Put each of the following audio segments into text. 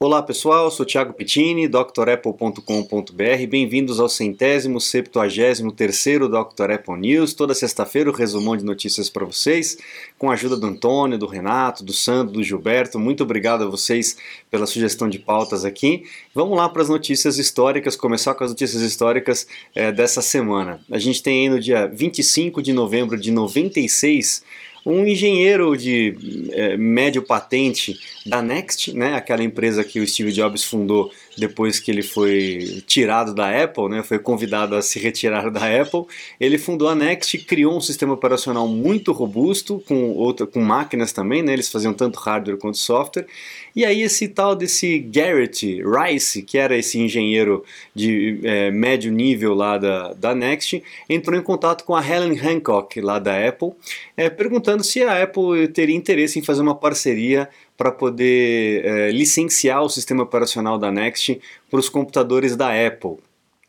Olá pessoal, sou Thiago Pittini, drapple.com.br. Bem-vindos ao centésimo, septuagésimo terceiro Dr. Apple News. Toda sexta-feira o resumão de notícias para vocês, com a ajuda do Antônio, do Renato, do Sandro, do Gilberto. Muito obrigado a vocês pela sugestão de pautas aqui. Vamos lá para as notícias históricas, começar com as notícias históricas é, dessa semana. A gente tem aí no dia 25 de novembro de 96 um engenheiro de é, médio patente da Next, né, aquela empresa que o Steve Jobs fundou depois que ele foi tirado da Apple, né, foi convidado a se retirar da Apple, ele fundou a Next, criou um sistema operacional muito robusto, com, outra, com máquinas também, né, eles faziam tanto hardware quanto software, e aí esse tal desse Garrett Rice, que era esse engenheiro de é, médio nível lá da, da Next, entrou em contato com a Helen Hancock lá da Apple, é, perguntando se a Apple teria interesse em fazer uma parceria para poder é, licenciar o sistema operacional da Next para os computadores da Apple.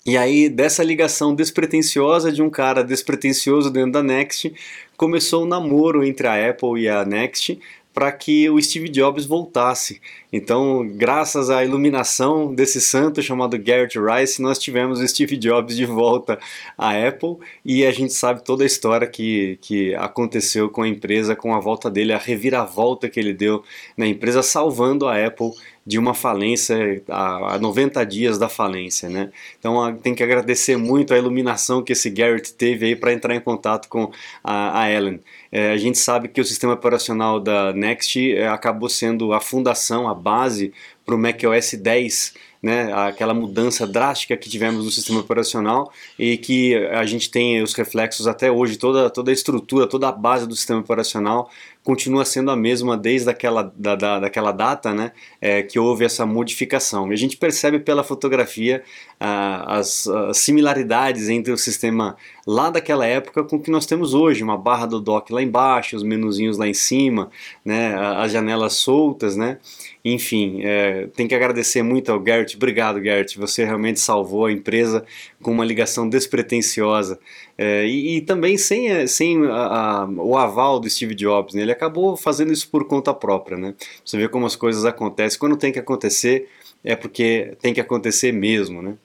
E aí, dessa ligação despretensiosa de um cara despretensioso dentro da Next, começou um namoro entre a Apple e a Next, para que o Steve Jobs voltasse. Então, graças à iluminação desse santo chamado Garrett Rice, nós tivemos o Steve Jobs de volta à Apple e a gente sabe toda a história que, que aconteceu com a empresa, com a volta dele, a reviravolta que ele deu na empresa, salvando a Apple de uma falência a, 90 dias da falência, né? Então tem que agradecer muito a iluminação que esse Garrett teve aí para entrar em contato com a, a Ellen. É, a gente sabe que o sistema operacional da Next é, acabou sendo a fundação, a base para o macOS 10 né, aquela mudança drástica que tivemos no sistema operacional e que a gente tem os reflexos até hoje, toda, toda a estrutura, toda a base do sistema operacional continua sendo a mesma desde aquela, da, da, daquela data né, é, que houve essa modificação. E a gente percebe pela fotografia ah, as, as, similaridades entre o sistema lá daquela época com o que nós temos hoje, uma barra do dock lá embaixo, os menuzinhos lá em cima, né, as janelas soltas, né, enfim, é, tem que agradecer muito ao Gert. Obrigado, Gert. Você realmente salvou a empresa com uma ligação despretensiosa. É, e, e, também sem, sem a, a, o aval do Steve Jobs. Né? Ele acabou fazendo isso por conta própria. Né? Você vê como as coisas acontecem. Quando tem que acontecer, é porque tem que acontecer mesmo. Né?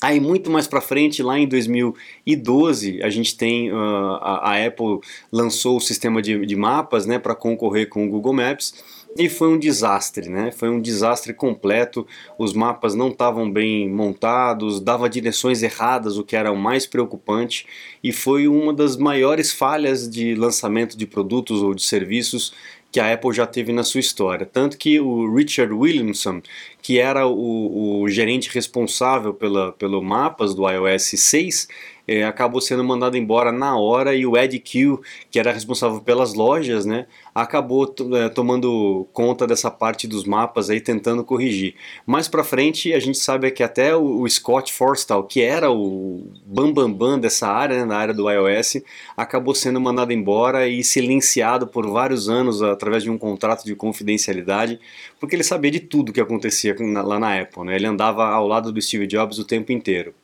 Aí muito mais para frente, lá em 2012, a gente tem uh, a, a, Apple lançou o sistema de, de mapas, né, para concorrer com o Google Maps e foi um desastre, né? Foi um desastre completo. Os mapas não estavam bem montados, dava direções erradas, o que era o mais preocupante, e foi uma das maiores falhas de lançamento de produtos ou de serviços que a Apple já teve na sua história. Tanto que o Richard Williamson, que era o, o gerente responsável pela, pelo mapas do iOS 6, é, acabou sendo mandado embora na hora e o Ed Q, que era responsável pelas lojas, né, acabou é, tomando conta dessa parte dos mapas aí, tentando corrigir. Mais para frente, a gente sabe que até o, o, Scott Forstall, que era o bambambam bam, bam dessa área, né, na área do iOS, acabou sendo mandado embora e silenciado por vários anos através de um contrato de confidencialidade, porque ele sabia de tudo que acontecia lá na Apple. Né? Ele andava ao lado do Steve Jobs o tempo inteiro.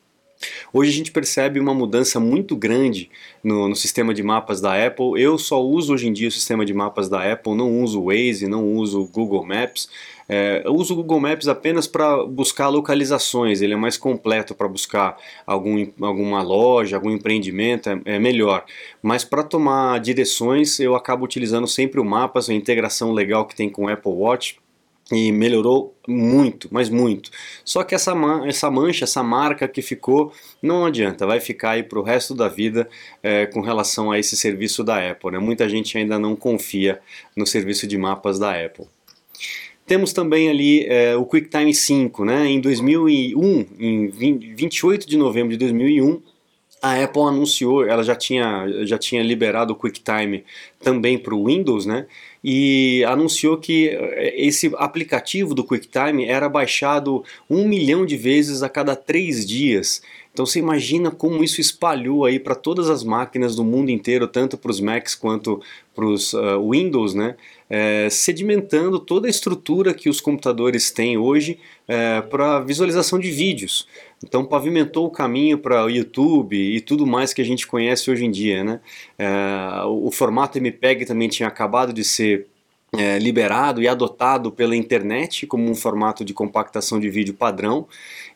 Hoje a gente percebe uma mudança muito grande no, no, sistema de mapas da Apple. Eu só uso hoje em dia o sistema de mapas da Apple, não uso o Waze, não uso o Google Maps. É, eu uso o Google Maps apenas para buscar localizações, ele é mais completo para buscar algum, alguma loja, algum empreendimento, é, é melhor. Mas para tomar direções eu acabo utilizando sempre o Mapas, a integração legal que tem com o Apple Watch e melhorou muito, mas muito. Só que essa, essa mancha, essa marca que ficou, não adianta, vai ficar aí para o resto da vida é, com relação a esse serviço da Apple. Né? Muita gente ainda não confia no serviço de mapas da Apple. Temos também ali é, o QuickTime 5, né? em 2001, em 20, 28 de novembro de 2001, a Apple anunciou, ela já tinha, já tinha liberado o QuickTime também para o Windows, né? E anunciou que eh, esse aplicativo do QuickTime era baixado um milhão de vezes a cada três dias. Então você imagina como isso espalhou aí para todas as máquinas do mundo inteiro, tanto para os Macs quanto para os uh, Windows, né? É, sedimentando toda a estrutura que os computadores têm hoje é, para visualização de vídeos. Então pavimentou o caminho para o YouTube e tudo mais que a gente conhece hoje em dia. Né? É, o formato MPEG também tinha acabado de ser é, liberado e adotado pela internet como um formato de compactação de vídeo padrão.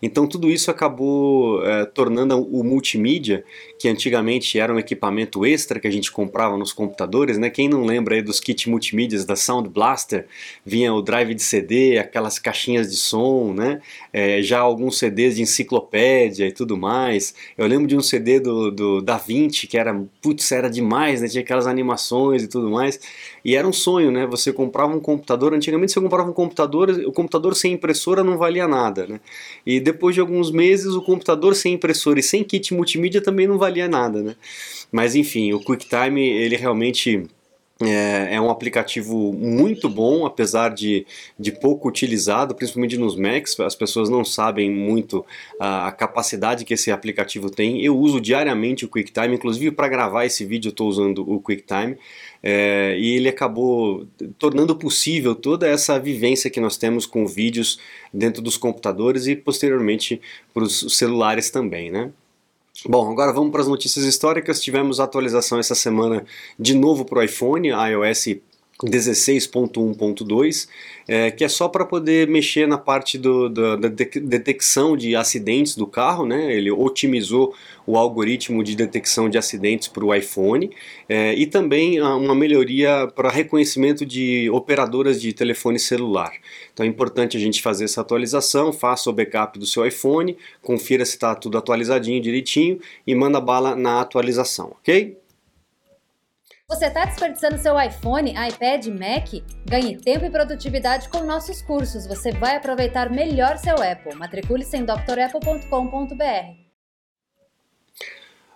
Então tudo isso acabou é, tornando o multimídia, que antigamente era um equipamento extra que a gente comprava nos computadores, né? Quem não lembra aí dos kits multimídias da Sound Blaster, vinha o drive de CD, aquelas caixinhas de som, né? É, já alguns CDs de enciclopédia e tudo mais. Eu lembro de um CD do, do Da Vinci que era, putz, era demais, né? Tinha aquelas animações e tudo mais. E era um sonho, né? Você comprava um computador, antigamente você comprava um computador, o computador sem impressora não valia nada, né? E depois de alguns meses o computador sem impressora e sem kit multimídia também não valia nada, né? Mas enfim, o QuickTime, ele realmente é, é, um aplicativo muito bom, apesar de, de pouco utilizado, principalmente nos Macs. As pessoas não sabem muito a, a capacidade que esse aplicativo tem. Eu uso diariamente o QuickTime, inclusive para gravar esse vídeo estou usando o QuickTime. É, e ele acabou tornando possível toda essa vivência que nós temos com vídeos dentro dos computadores e posteriormente para os celulares também, né? Bom, agora vamos para as notícias históricas. Tivemos atualização essa semana de novo para o iPhone, iOS 16.1.2, é, que é só para poder mexer na parte do, do, da detecção de acidentes do carro, né? Ele otimizou o algoritmo de detecção de acidentes para o iPhone é, e também uma melhoria para reconhecimento de operadoras de telefone celular. Então é importante a gente fazer essa atualização, faça o backup do seu iPhone, confira se está tudo atualizadinho direitinho e manda bala na atualização, ok? Você está desperdiçando seu iPhone, iPad, Mac? Ganhe tempo e produtividade com nossos cursos. Você vai aproveitar melhor seu Apple. Matricule-se em drapple.com.br.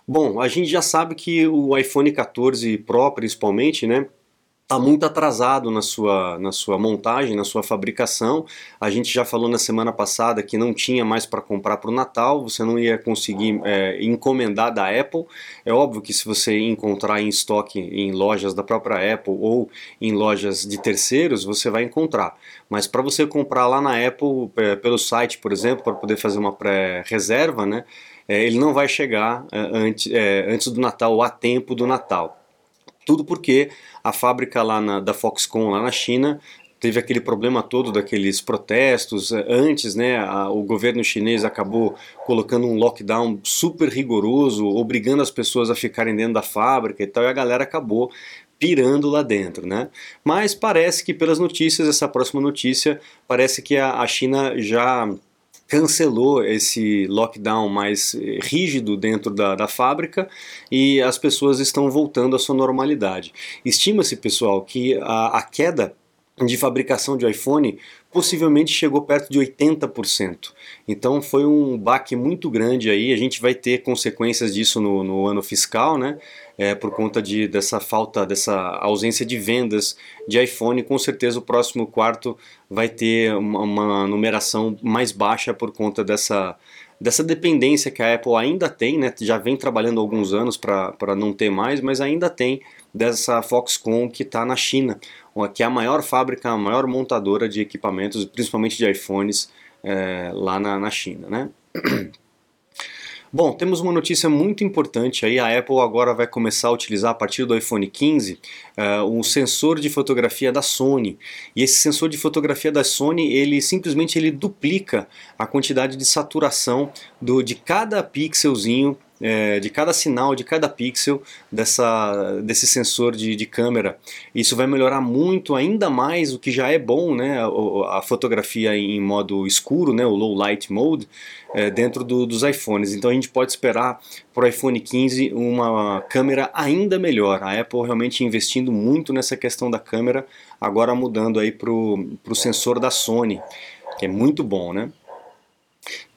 Bom, a gente já sabe que o iPhone 14 Pro, principalmente, né, está muito atrasado na sua, na sua montagem, na sua fabricação. A gente já falou na semana passada que não tinha mais para comprar para o Natal, você não ia conseguir é, encomendar da Apple. É óbvio que se você encontrar em estoque em lojas da própria Apple ou em lojas de terceiros, você vai encontrar. Mas para você comprar lá na Apple, é, pelo site, por exemplo, para poder fazer uma pré-reserva, né, é, ele não vai chegar é, antes, é, antes do Natal a tempo do Natal. Tudo porque a fábrica lá na, da Foxconn, lá na China, teve aquele problema todo daqueles protestos. Antes, né, a, o governo chinês acabou colocando um lockdown super rigoroso, obrigando as pessoas a ficarem dentro da fábrica e tal, e a galera acabou pirando lá dentro, né? Mas parece que pelas notícias, essa próxima notícia, parece que a, a China já cancelou esse lockdown mais eh, rígido dentro da, da fábrica e as pessoas estão voltando à sua normalidade. Estima-se, pessoal, que a, a queda de fabricação de iPhone possivelmente chegou perto de 80%. Então foi um baque muito grande aí, a gente vai ter consequências disso no, no ano fiscal, né? É, por conta de, dessa falta, dessa ausência de vendas de iPhone, com certeza o próximo quarto vai ter uma, uma numeração mais baixa por conta dessa, dessa dependência que a Apple ainda tem, né? já vem trabalhando há alguns anos para não ter mais, mas ainda tem dessa Foxconn que está na China, que é a maior fábrica, a maior montadora de equipamentos, principalmente de iPhones, é, lá na, na China. Né? Bom, temos uma notícia muito importante aí. A Apple agora vai começar a utilizar a partir do iPhone 15 uh, um sensor de fotografia da Sony. E esse sensor de fotografia da Sony, ele simplesmente ele duplica a quantidade de saturação do, de cada pixelzinho é, de cada sinal, de cada pixel dessa, desse sensor de, de, câmera. Isso vai melhorar muito, ainda mais o que já é bom, né, a, a fotografia em modo escuro, né, o low light mode, é, dentro do, dos iPhones. Então a gente pode esperar para o iPhone 15 uma câmera ainda melhor. A Apple realmente investindo muito nessa questão da câmera, agora mudando aí para o sensor da Sony, que é muito bom, né?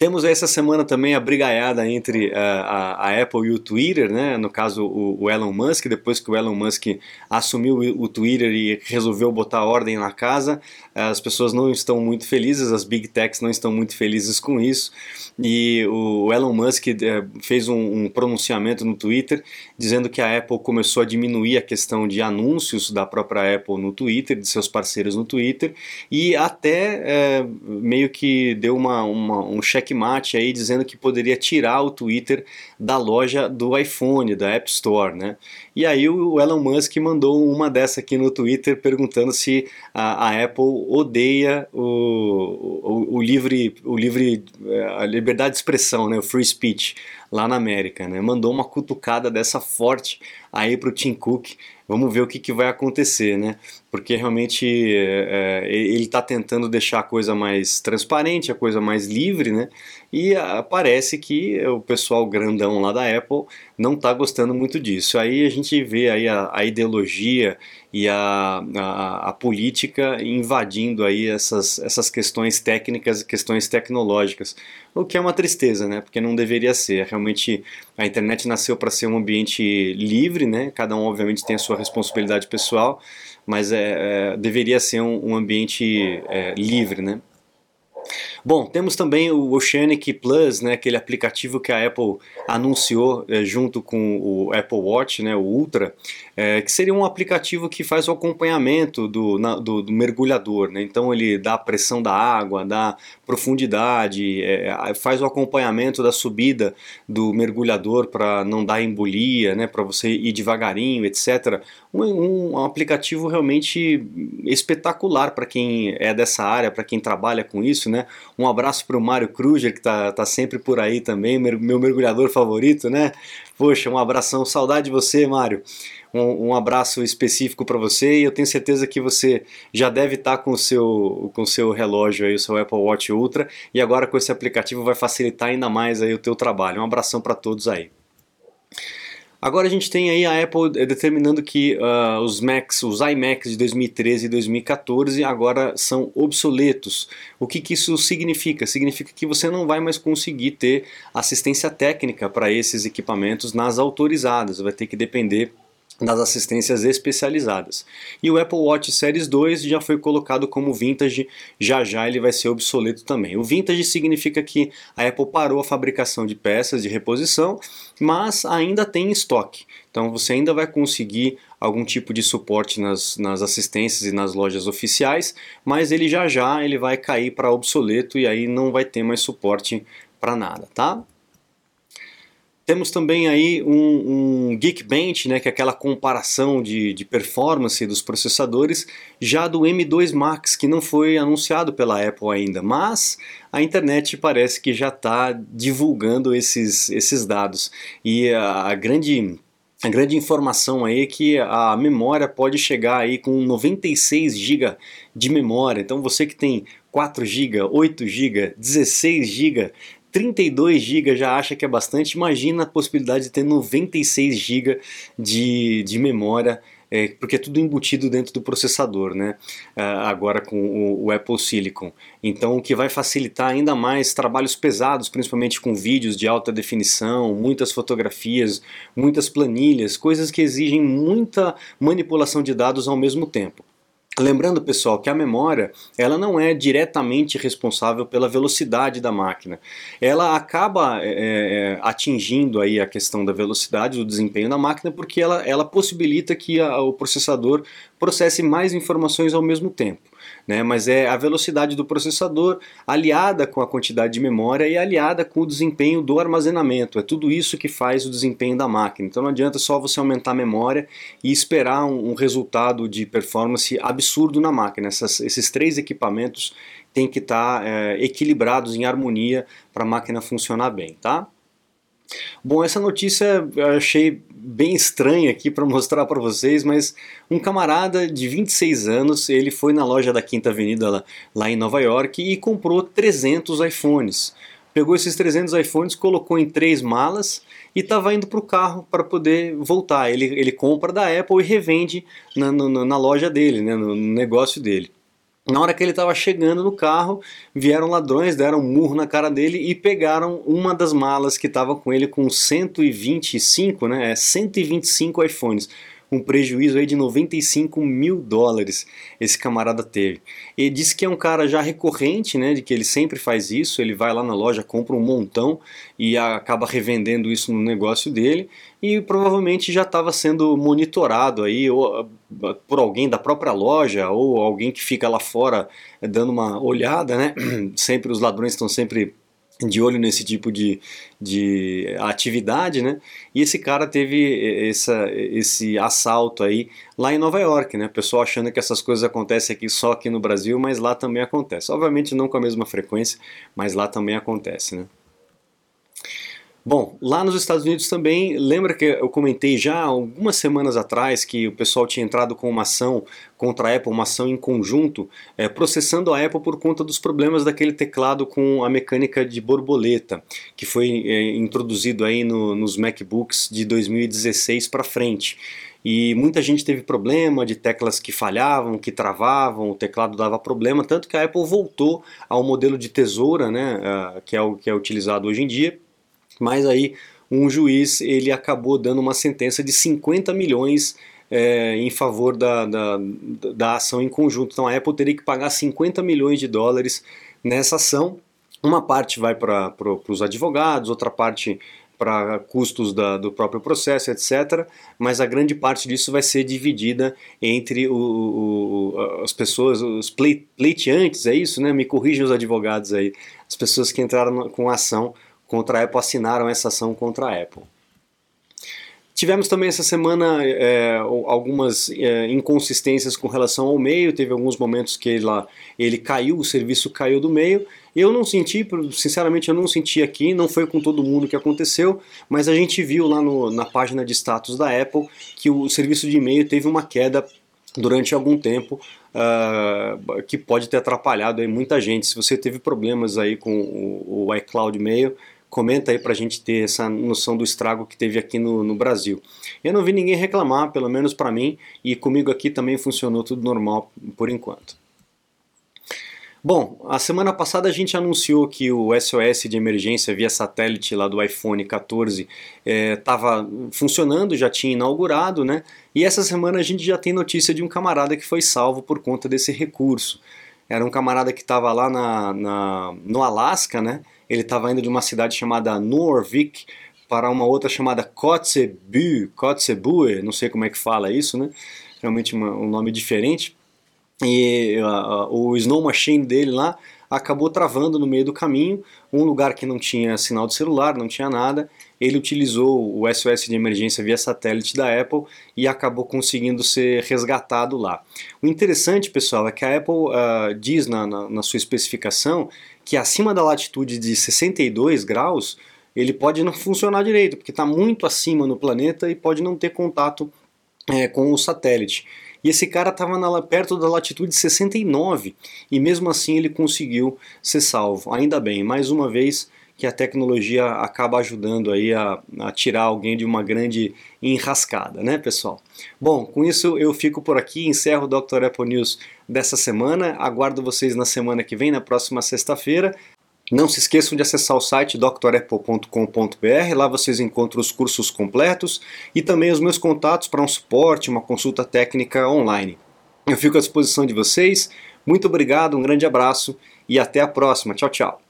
Temos essa semana também a brigaiada entre uh, a, a, Apple e o Twitter, né? no caso o, o, Elon Musk, depois que o Elon Musk assumiu o, o Twitter e resolveu botar ordem na casa, as pessoas não estão muito felizes, as big techs não estão muito felizes com isso, e o Elon Musk uh, fez um, um pronunciamento no Twitter dizendo que a Apple começou a diminuir a questão de anúncios da própria Apple no Twitter, de seus parceiros no Twitter, e até uh, meio que deu uma, uma um check checkmate aí dizendo que poderia tirar o Twitter da loja do iPhone, da App Store, né? E aí o Elon Musk mandou uma dessa aqui no Twitter perguntando se a, a Apple odeia o, o, o, livre, o livre, eh, a liberdade de expressão, né? O free speech lá na América, né? Mandou uma cutucada dessa forte aí para o Tim Cook. Vamos ver o que, que vai acontecer, né? Porque realmente é, ele está tentando deixar a coisa mais transparente, a coisa mais livre, né? E a, parece que o pessoal grandão lá da Apple não está gostando muito disso. Aí a gente vê aí a, a ideologia e a, a, a, política invadindo aí essas, essas questões técnicas, questões tecnológicas, o que é uma tristeza, né? Porque não deveria ser. Realmente a internet nasceu para ser um ambiente livre, né? Cada um obviamente tem a sua responsabilidade pessoal, mas é, é deveria ser um, um ambiente é, livre, né? Bom, temos também o Oceanic Plus, né, aquele aplicativo que a Apple anunciou é, junto com o Apple Watch, né, o Ultra, é, que seria um aplicativo que faz o acompanhamento do, na, do, do, mergulhador. Né? Então ele dá a pressão da água, dá profundidade, é, faz o acompanhamento da subida do mergulhador para não dar embolia, né, para você ir devagarinho, etc. Um, um aplicativo realmente espetacular para quem é dessa área, para quem trabalha com isso. Né? Um abraço para o Mário Kruger, que está tá sempre por aí também, meu mergulhador favorito. Né? Poxa, um abração, saudade de você, Mário um, um abraço específico para você e eu tenho certeza que você já deve estar tá com o seu, com o seu relógio aí, o seu Apple Watch Ultra e agora com esse aplicativo vai facilitar ainda mais aí o teu trabalho. Um abração para todos aí. Agora a gente tem aí a Apple determinando que uh, os Macs, os iMacs de 2013 e 2014 agora são obsoletos. O que, que isso significa? Significa que você não vai mais conseguir ter assistência técnica para esses equipamentos nas autorizadas. Vai ter que depender das assistências especializadas. E o Apple Watch Series 2 já foi colocado como vintage, já já ele vai ser obsoleto também. O vintage significa que a Apple parou a fabricação de peças de reposição, mas ainda tem estoque. Então você ainda vai conseguir algum tipo de suporte nas, nas assistências e nas lojas oficiais, mas ele já já ele vai cair para obsoleto e aí não vai ter mais suporte para nada, tá? Temos também aí um, um Geekbench, né, que é aquela comparação de, de performance dos processadores, já do M2 Max, que não foi anunciado pela Apple ainda, mas a internet parece que já está divulgando esses, esses dados. E a, a grande a grande informação aí é que a memória pode chegar aí com 96 GB de memória. Então você que tem 4 GB, 8 GB, 16 GB 32 GB já acha que é bastante, imagina a possibilidade de ter 96 GB de, de memória, é, porque é tudo embutido dentro do processador, né? É, agora com o, o, Apple Silicon. Então, o que vai facilitar ainda mais trabalhos pesados, principalmente com vídeos de alta definição, muitas fotografias, muitas planilhas, coisas que exigem muita manipulação de dados ao mesmo tempo. Lembrando, pessoal, que a memória ela não é diretamente responsável pela velocidade da máquina. Ela acaba é, é, atingindo aí a questão da velocidade, do desempenho da máquina, porque ela, ela possibilita que a, o processador processe mais informações ao mesmo tempo né? mas é a velocidade do processador aliada com a quantidade de memória e aliada com o desempenho do armazenamento. É tudo isso que faz o desempenho da máquina. Então não adianta só você aumentar a memória e esperar um, um resultado de performance absurdo na máquina. Essas, esses três equipamentos têm que estar é, equilibrados em harmonia para a máquina funcionar bem, tá? Bom, essa notícia eu achei bem estranha aqui para mostrar para vocês, mas um camarada de 26 anos, ele foi na loja da Quinta Avenida lá, lá em Nova York e comprou 300 iPhones. Pegou esses 300 iPhones, colocou em três malas e estava indo para o carro para poder voltar. Ele, ele compra da Apple e revende na, na, na loja dele, né, no negócio dele. Na hora que ele estava chegando no carro, vieram ladrões, deram um murro na cara dele e pegaram uma das malas que estava com ele com 125, né, 125 é, iPhones. Um prejuízo aí de 95 mil dólares esse camarada teve. Ele disse que é um cara já recorrente, né, de que ele sempre faz isso, ele vai lá na loja, compra um montão e acaba revendendo isso no negócio dele e provavelmente já estava sendo monitorado aí ou, por alguém da própria loja ou alguém que fica lá fora dando uma olhada, né? Sempre os ladrões estão sempre de olho nesse tipo de, de atividade, né? E esse cara teve essa, esse assalto aí lá em Nova York, né? O pessoal achando que essas coisas acontecem aqui só aqui no Brasil, mas lá também acontece. Obviamente não com a mesma frequência, mas lá também acontece, né? Bom, lá nos Estados Unidos também, lembra que eu comentei já algumas semanas atrás que o pessoal tinha entrado com uma ação contra a Apple, uma ação em conjunto, é, processando a Apple por conta dos problemas daquele teclado com a mecânica de borboleta, que foi é, introduzido aí no, nos MacBooks de 2016 para frente. E muita gente teve problema de teclas que falhavam, que travavam, o teclado dava problema, tanto que a Apple voltou ao modelo de tesoura, né, que é o que é utilizado hoje em dia, mas aí um juiz ele acabou dando uma sentença de 50 milhões é, em favor da, da, da ação em conjunto. Então a Apple teria que pagar 50 milhões de dólares nessa ação. Uma parte vai para pro, os advogados, outra parte para custos da, do próprio processo, etc. Mas a grande parte disso vai ser dividida entre o, o, as pessoas, os pleiteantes, é isso, né? Me corrijam os advogados aí, as pessoas que entraram com ação contra a Apple assinaram essa ação contra a Apple. Tivemos também essa semana é, algumas é, inconsistências com relação ao meio, teve alguns momentos que ele, ele caiu, o serviço caiu do meio. Eu não senti, sinceramente eu não senti aqui, não foi com todo mundo que aconteceu, mas a gente viu lá no, na página de status da Apple que o serviço de e-mail teve uma queda durante algum tempo uh, que pode ter atrapalhado aí muita gente. Se você teve problemas aí com o, o iCloud Mail, Comenta aí para a gente ter essa noção do estrago que teve aqui no, no Brasil. Eu não vi ninguém reclamar, pelo menos para mim, e comigo aqui também funcionou tudo normal por enquanto. Bom, a semana passada a gente anunciou que o SOS de emergência via satélite lá do iPhone 14 estava é, funcionando, já tinha inaugurado, né? E essa semana a gente já tem notícia de um camarada que foi salvo por conta desse recurso. Era um camarada que estava lá na, na, no Alasca, né? Ele estava indo de uma cidade chamada Norvik para uma outra chamada Kotzebue, Kotzebue, não sei como é que fala isso, né? Realmente uma, um nome diferente. E uh, o Snow Machine dele lá acabou travando no meio do caminho, um lugar que não tinha sinal de celular, não tinha nada. Ele utilizou o SOS de emergência via satélite da Apple e acabou conseguindo ser resgatado lá. O interessante, pessoal, é que a Apple uh, diz na, na, na sua especificação que acima da latitude de 62 graus ele pode não funcionar direito, porque está muito acima no planeta e pode não ter contato é, com o satélite. E esse cara estava perto da latitude 69 e mesmo assim ele conseguiu ser salvo. Ainda bem, mais uma vez que a tecnologia acaba ajudando aí a, a, tirar alguém de uma grande enrascada, né, pessoal? Bom, com isso eu fico por aqui, encerro o Dr. Apple News dessa semana. Aguardo vocês na semana que vem, na próxima sexta-feira. Não se esqueçam de acessar o site drapple.com.br, lá vocês encontram os cursos completos e também os meus contatos para um suporte, uma consulta técnica online. Eu fico à disposição de vocês. Muito obrigado, um grande abraço e até a próxima. Tchau, tchau.